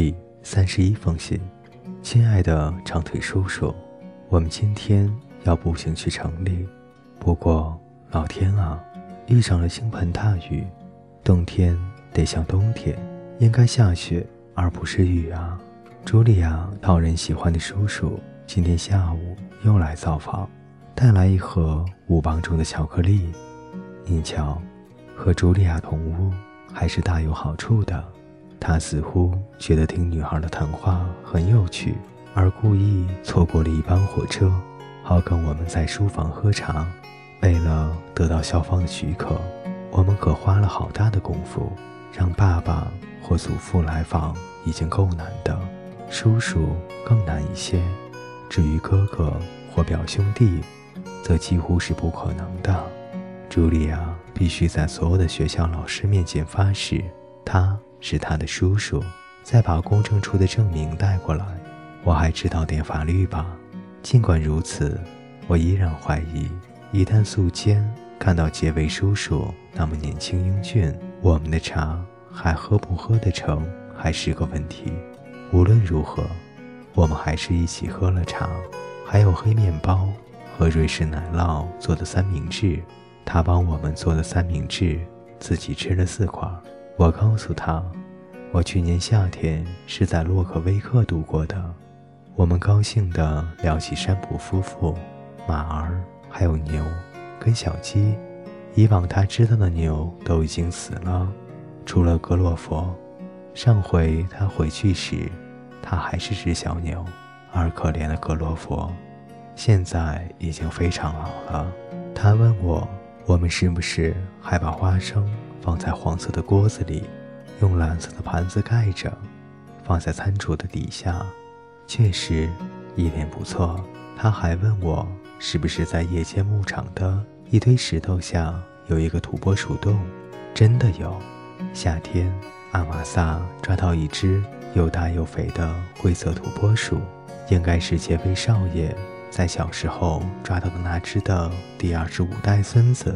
第三十一封信，亲爱的长腿叔叔，我们今天要步行去城里。不过，老天啊，遇上了倾盆大雨，冬天得像冬天，应该下雪而不是雨啊！茱莉亚讨人喜欢的叔叔今天下午又来造访，带来一盒五磅重的巧克力。您瞧，和茱莉亚同屋还是大有好处的。他似乎觉得听女孩的谈话很有趣，而故意错过了一班火车，好跟我们在书房喝茶。为了得到校方的许可，我们可花了好大的功夫。让爸爸或祖父来访已经够难的，叔叔更难一些。至于哥哥或表兄弟，则几乎是不可能的。茱莉亚必须在所有的学校老师面前发誓，他。是他的叔叔，再把公证处的证明带过来。我还知道点法律吧？尽管如此，我依然怀疑，一旦素坚看到杰维叔叔那么年轻英俊，我们的茶还喝不喝得成，还是个问题。无论如何，我们还是一起喝了茶，还有黑面包和瑞士奶酪做的三明治。他帮我们做的三明治，自己吃了四块。我告诉他，我去年夏天是在洛克威克度过的。我们高兴地聊起山普夫妇、马儿，还有牛跟小鸡。以往他知道的牛都已经死了，除了格洛佛。上回他回去时，他还是只小牛，而可怜的格洛佛现在已经非常老了。他问我，我们是不是还把花生？放在黄色的锅子里，用蓝色的盘子盖着，放在餐桌的底下，确实一点不错。他还问我是不是在夜间牧场的一堆石头下有一个土拨鼠洞，真的有。夏天，阿玛萨抓到一只又大又肥的灰色土拨鼠，应该是杰菲少爷在小时候抓到的那只的第二十五代孙子。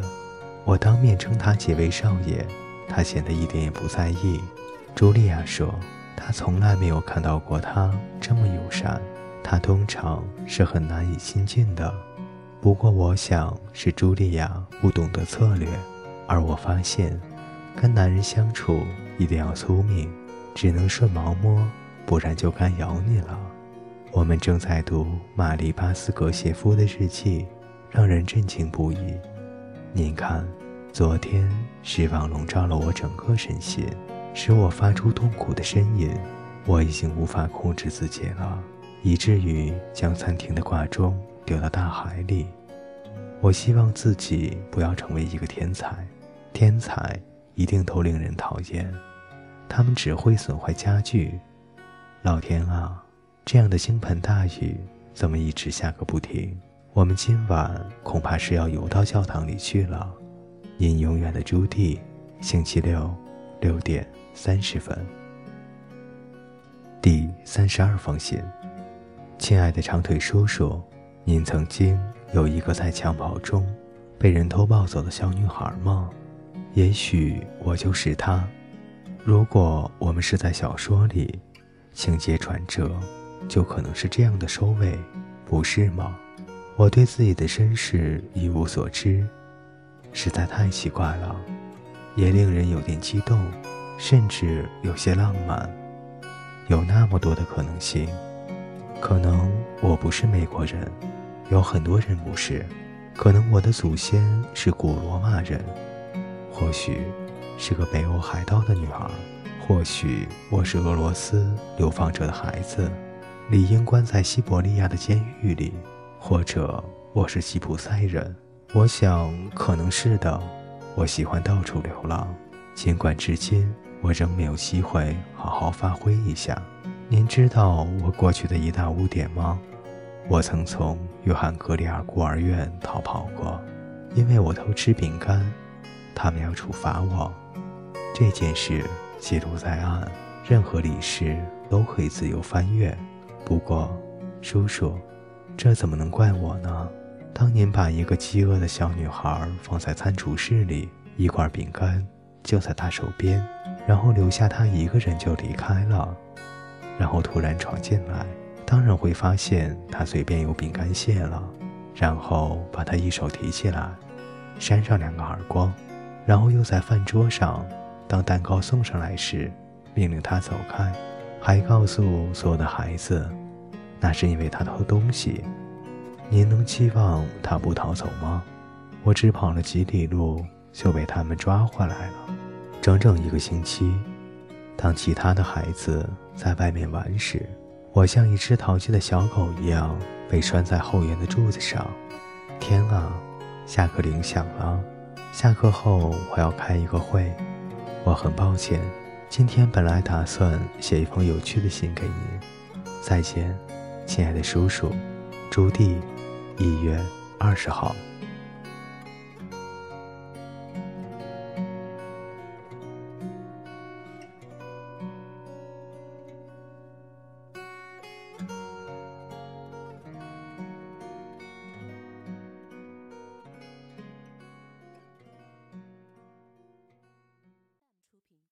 我当面称他几位少爷，他显得一点也不在意。茱莉亚说，她从来没有看到过他这么友善，他通常是很难以亲近的。不过我想是茱莉亚不懂得策略，而我发现，跟男人相处一定要聪明，只能顺毛摸，不然就该咬你了。我们正在读玛丽巴斯格谢夫的日记，让人震惊不已。您看，昨天失望笼罩了我整个身心，使我发出痛苦的呻吟。我已经无法控制自己了，以至于将餐厅的挂钟丢到大海里。我希望自己不要成为一个天才，天才一定都令人讨厌，他们只会损坏家具。老天啊，这样的倾盆大雨怎么一直下个不停？我们今晚恐怕是要游到教堂里去了。您永远的朱棣，星期六六点三十分。第三十二封信，亲爱的长腿叔叔，您曾经有一个在襁褓中被人偷抱走的小女孩吗？也许我就是她。如果我们是在小说里，情节转折就可能是这样的收尾，不是吗？我对自己的身世一无所知，实在太奇怪了，也令人有点激动，甚至有些浪漫。有那么多的可能性，可能我不是美国人，有很多人不是，可能我的祖先是古罗马人，或许是个北欧海盗的女儿，或许我是俄罗斯流放者的孩子，理应关在西伯利亚的监狱里。或者我是吉普赛人，我想可能是的。我喜欢到处流浪，尽管至今我仍没有机会好好发挥一下。您知道我过去的一大污点吗？我曾从约翰格里尔孤儿院逃跑过，因为我偷吃饼干，他们要处罚我。这件事记录在案，任何理事都可以自由翻阅。不过，叔叔。这怎么能怪我呢？当年把一个饥饿的小女孩放在餐厨室里，一块饼干就在她手边，然后留下她一个人就离开了。然后突然闯进来，当然会发现他嘴边有饼干屑了，然后把他一手提起来，扇上两个耳光，然后又在饭桌上，当蛋糕送上来时，命令他走开，还告诉所有的孩子，那是因为他偷东西。您能期望他不逃走吗？我只跑了几里路，就被他们抓回来了，整整一个星期。当其他的孩子在外面玩时，我像一只淘气的小狗一样被拴在后院的柱子上。天啊，下课铃响了！下课后我要开一个会。我很抱歉，今天本来打算写一封有趣的信给您。再见，亲爱的叔叔，朱棣，一月二十号。